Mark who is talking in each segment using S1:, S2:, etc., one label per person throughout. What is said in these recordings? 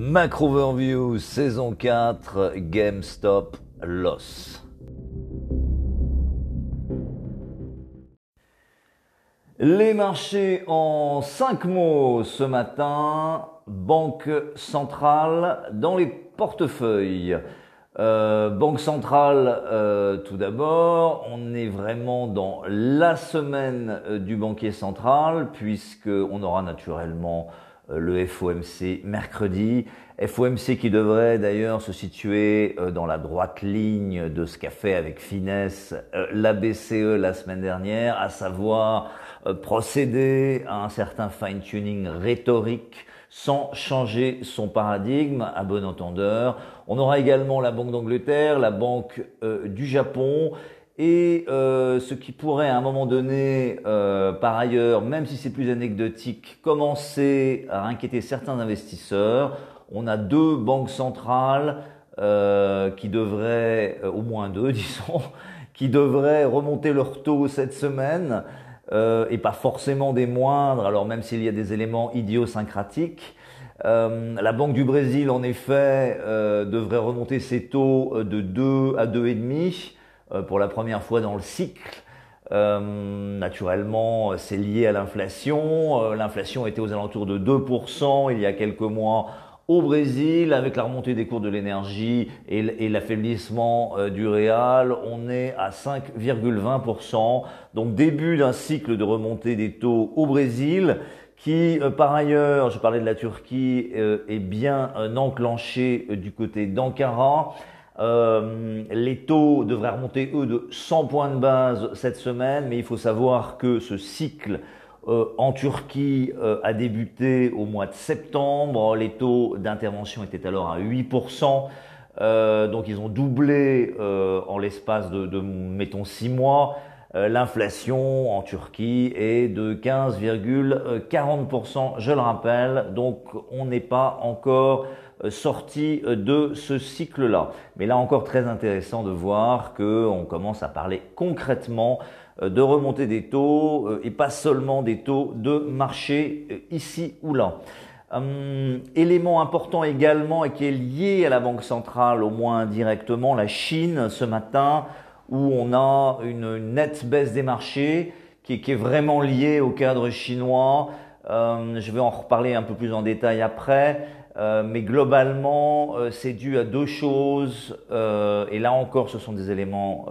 S1: Macro Overview saison 4 GameStop Loss. Les marchés en 5 mots ce matin. Banque centrale dans les portefeuilles. Euh, Banque centrale, euh, tout d'abord, on est vraiment dans la semaine euh, du banquier central, puisque on aura naturellement le FOMC mercredi. FOMC qui devrait d'ailleurs se situer dans la droite ligne de ce qu'a fait avec finesse la BCE la semaine dernière, à savoir procéder à un certain fine-tuning rhétorique sans changer son paradigme à bon entendeur. On aura également la Banque d'Angleterre, la Banque euh, du Japon et euh, ce qui pourrait à un moment donné, euh, par ailleurs, même si c'est plus anecdotique, commencer à inquiéter certains investisseurs. On a deux banques centrales qui devraient, au moins deux disons, qui devraient remonter leur taux cette semaine. Euh, et pas forcément des moindres, alors même s'il y a des éléments idiosyncratiques. Euh, la Banque du Brésil, en effet, euh, devrait remonter ses taux de 2 à 2,5 pour la première fois dans le cycle. naturellement, c'est lié à l'inflation. L'inflation était aux alentours de 2% il y a quelques mois au Brésil, avec la remontée des cours de l'énergie et, l'affaiblissement euh, du réal, on est à 5,20%. Donc début d'un cycle de remontée des taux au Brésil qui, euh, par ailleurs, je parlais de la Turquie, euh, est bien enclenché du côté d'Ankara. Les taux devraient remonter, eux, de 100 points de base cette semaine, mais il faut savoir que ce cycle euh, en Turquie euh, a débuté au mois de septembre. Les taux d'intervention étaient alors à 8%. Euh, donc ils ont doublé en l'espace de, de, mettons, 6 mois. L'inflation en Turquie est de 15,40%, je le rappelle. Donc on n'est pas encore sorti de ce cycle-là. Mais là encore très intéressant de voir qu'on commence à parler concrètement euh, de remonter des taux euh, et pas seulement des taux de marché euh, ici ou là. Hum, élément important également et qui est lié à la Banque centrale, au moins indirectement, la Chine ce matin, où on a une nette baisse des marchés qui, est vraiment liée au cadre chinois. Hum, je vais en reparler un peu plus en détail après. mais globalement, c'est dû à deux choses. et là encore, ce sont des éléments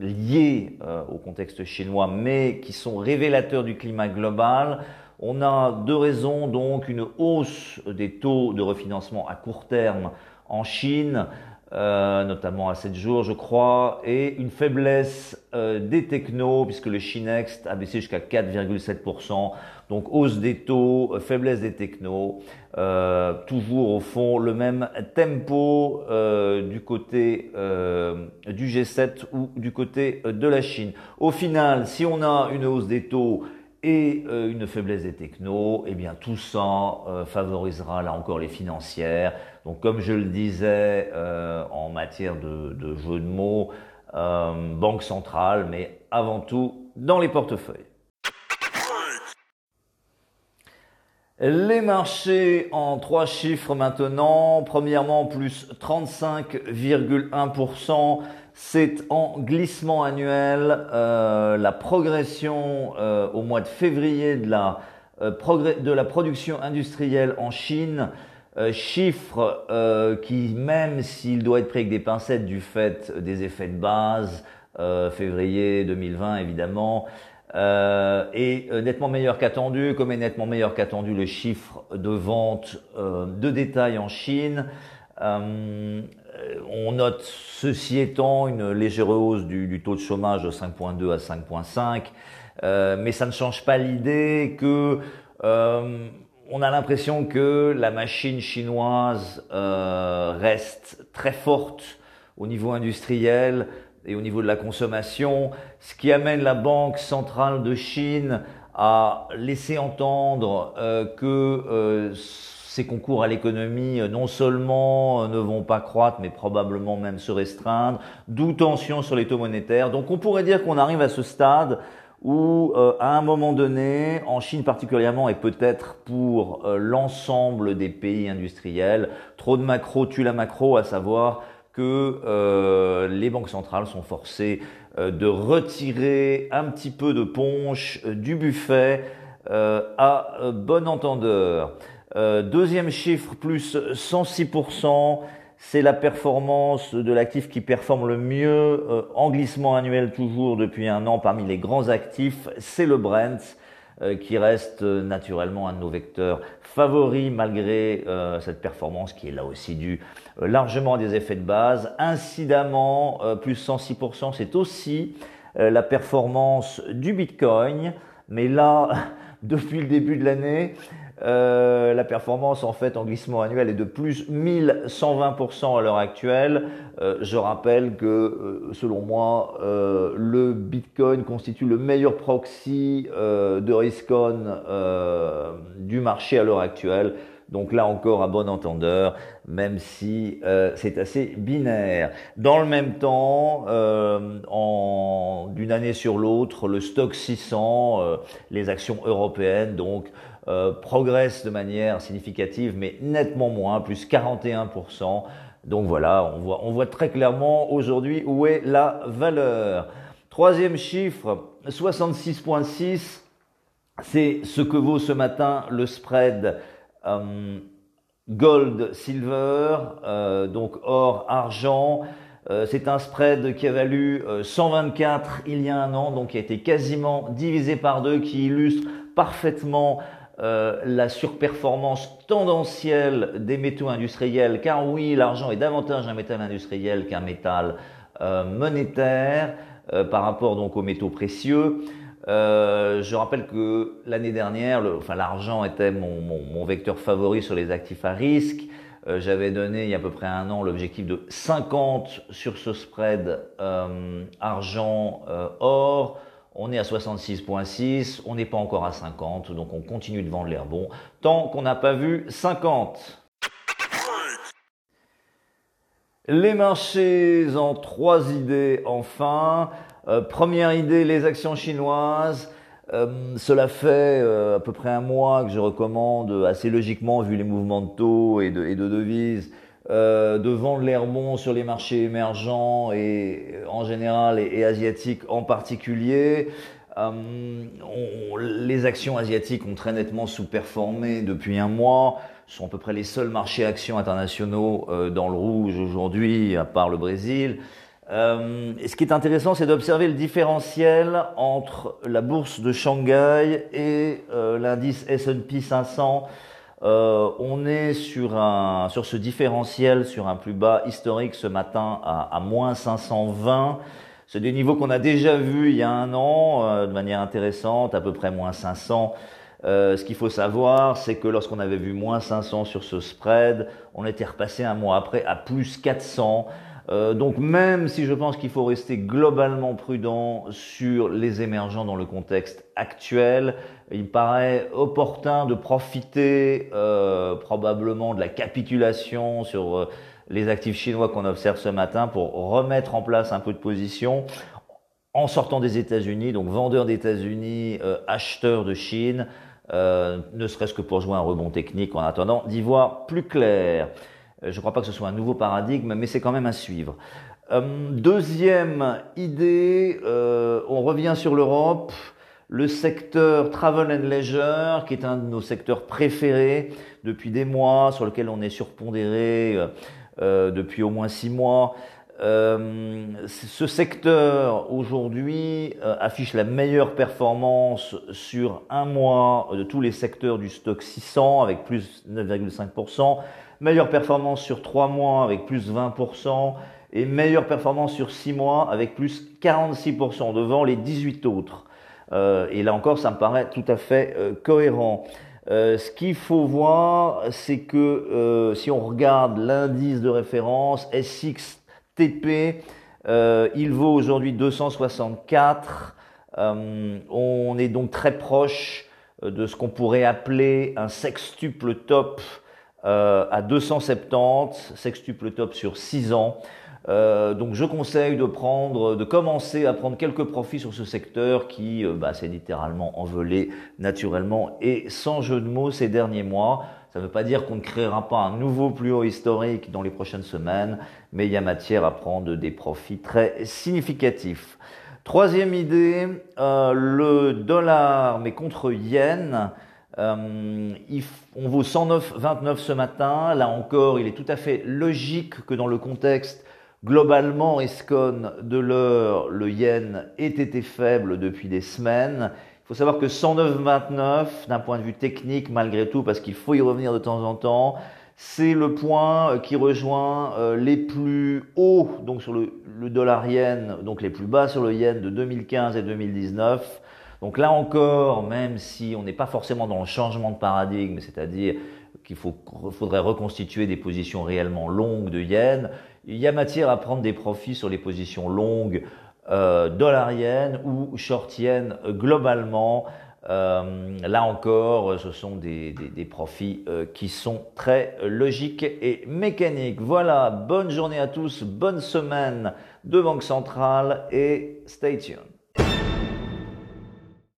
S1: liés euh, au contexte chinois, mais qui sont révélateurs du climat global. On a deux raisons, donc une hausse des taux de refinancement à court terme en Chine, euh, notamment à 7 jours, je crois, et une faiblesse euh, des technos, puisque le Chinext a baissé jusqu'à 4,7%. Donc hausse des taux, faiblesse des technos, euh, toujours au fond le même tempo euh, du côté euh, du G7 ou du côté de la Chine. Au final, si on a une hausse des taux et une faiblesse des technos, eh bien tout ça favorisera là encore les financières. Donc comme je le disais en matière de, de jeu de mots, banque centrale, mais avant tout dans les portefeuilles. Les marchés en trois chiffres maintenant. Premièrement, plus 35,1%. C'est en glissement annuel. Euh, la progression euh, au mois de février de la, euh, de la production industrielle en Chine, chiffre qui, même s'il doit être pris avec des pincettes du fait des effets de base, février 2020 évidemment, euh, est euh, nettement meilleur qu'attendu, comme est nettement meilleur qu'attendu le chiffre de vente euh, de détail en Chine. Euh, on note, ceci étant, une légère hausse du, taux de chômage de 5.2 à 5.5, mais ça ne change pas l'idée que on a l'impression que la machine chinoise reste très forte au niveau industriel, et au niveau de la consommation, ce qui amène la Banque centrale de Chine à laisser entendre euh, que euh, ces concours à l'économie euh, non seulement ne vont pas croître, mais probablement même se restreindre, d'où tension sur les taux monétaires. Donc on pourrait dire qu'on arrive à ce stade où à un moment donné, en Chine particulièrement et peut-être pour l'ensemble des pays industriels, trop de macro tue la macro, à savoir que les banques centrales sont forcées de retirer un petit peu de ponche du buffet à bon entendeur. Euh, deuxième chiffre, plus 106%, c'est la performance de l'actif qui performe le mieux euh, en glissement annuel toujours depuis un an parmi les grands actifs, c'est le Brent euh, qui reste naturellement un de nos vecteurs favoris malgré cette performance qui est là aussi due largement à des effets de base. Incidemment, plus 106%, c'est aussi la performance du Bitcoin. Mais là, depuis le début de l'année, euh, la performance en fait en glissement annuel est de plus 1120% à l'heure actuelle. Euh, je rappelle que euh, selon moi, le Bitcoin constitue le meilleur proxy de risk on du marché à l'heure actuelle. Donc là encore à bon entendeur, même si c'est assez binaire. Dans le même temps, d'une année sur l'autre, le stock 600, les actions européennes, donc euh, progresse de manière significative, mais nettement moins, plus 41%. Donc voilà, on voit, on voit très clairement aujourd'hui où est la valeur. Troisième chiffre, 66.6, c'est ce que vaut ce matin le spread euh, gold silver, euh, donc or argent. c'est un spread qui a valu 124 il y a un an, donc qui a été quasiment divisé par deux, qui illustre parfaitement euh, la surperformance tendancielle des métaux industriels, car oui, l'argent est davantage un métal industriel qu'un métal euh, monétaire euh, par rapport donc aux métaux précieux. je rappelle que l'année dernière, enfin l'argent était mon, mon, vecteur favori sur les actifs à risque. J'avais donné il y a à peu près un an l'objectif de 50 sur ce spread argent-or. On est à 66.6, on n'est pas encore à 50, donc on continue de vendre l'air bon tant qu'on n'a pas vu 50. Les marchés en trois idées enfin. Euh, première idée, les actions chinoises. Euh, cela fait euh, à peu près un mois que je recommande assez logiquement, vu les mouvements de taux et de, et de devises, euh, de vendre l'air bon sur les marchés émergents et en général et, asiatiques en particulier. Euh, les actions asiatiques ont très nettement sous-performé depuis un mois. Sont à peu près les seuls marchés actions internationaux euh, dans le rouge aujourd'hui, à part le Brésil. et ce qui est intéressant, c'est d'observer le différentiel entre la bourse de Shanghai et l'indice S&P 500 euh, on est sur, un, sur ce différentiel, sur un plus bas historique ce matin à, moins 520. C'est des niveaux qu'on a déjà vus il y a un an euh, de manière intéressante, à peu près moins 500. Euh, ce qu'il faut savoir, c'est que lorsqu'on avait vu moins 500 sur ce spread, on était repassé un mois après à plus 400. Euh, donc même si je pense qu'il faut rester globalement prudent sur les émergents dans le contexte actuel, il paraît opportun de profiter euh, probablement de la capitulation sur euh, les actifs chinois qu'on observe ce matin pour remettre en place un peu de position en sortant des États-Unis, donc vendeur d'états-Unis, acheteur de Chine, ne serait-ce que pour jouer un rebond technique en attendant d'y voir plus clair. Euh, je ne crois pas que ce soit un nouveau paradigme, mais c'est quand même à suivre. Euh, deuxième idée, euh, on revient sur l'Europe, le secteur travel and leisure, qui est un de nos secteurs préférés depuis des mois, sur lequel on est surpondéré depuis au moins six mois. ce secteur aujourd'hui affiche la meilleure performance sur un mois de tous les secteurs du stock 600 avec plus 9,5%. Meilleure performance sur 3 mois avec plus 20% et meilleure performance sur 6 mois avec plus 46% devant les 18 autres. Euh, et là encore, ça me paraît tout à fait euh, cohérent. Euh, ce qu'il faut voir, c'est que si on regarde l'indice de référence SXTP, il vaut aujourd'hui 264. on est donc très proche de ce qu'on pourrait appeler un sextuple top euh, à 270, sextuple top sur 6 ans. Euh, donc je conseille de prendre, de commencer à prendre quelques profits sur ce secteur qui euh, bah, s'est littéralement envolé naturellement et sans jeu de mots ces derniers mois. Ça ne veut pas dire qu'on ne créera pas un nouveau plus haut historique dans les prochaines semaines, mais il y a matière à prendre des profits très significatifs. Troisième idée, euh, le dollar mais contre yen. Euh, on vaut 109,29 ce matin. Là encore, il est tout à fait logique que dans le contexte globalement escone de l'heure, le yen ait été faible depuis des semaines faut savoir que 109,29, d'un point de vue technique, malgré tout, parce qu'il faut y revenir de temps en temps, c'est le point euh, qui rejoint euh, les plus hauts donc sur le, dollar yen, donc les plus bas sur le yen de 2015 et 2019. Donc là encore, même si on n'est pas forcément dans le changement de paradigme, c'est-à-dire qu'il faudrait reconstituer des positions réellement longues de yen, il y a matière à prendre des profits sur les positions longues euh, dollarienne ou shortienne globalement. Euh, là encore, ce sont des, des, profits euh, qui sont très logiques et mécaniques. Voilà, bonne journée à tous, bonne semaine de Banque Centrale et stay tuned.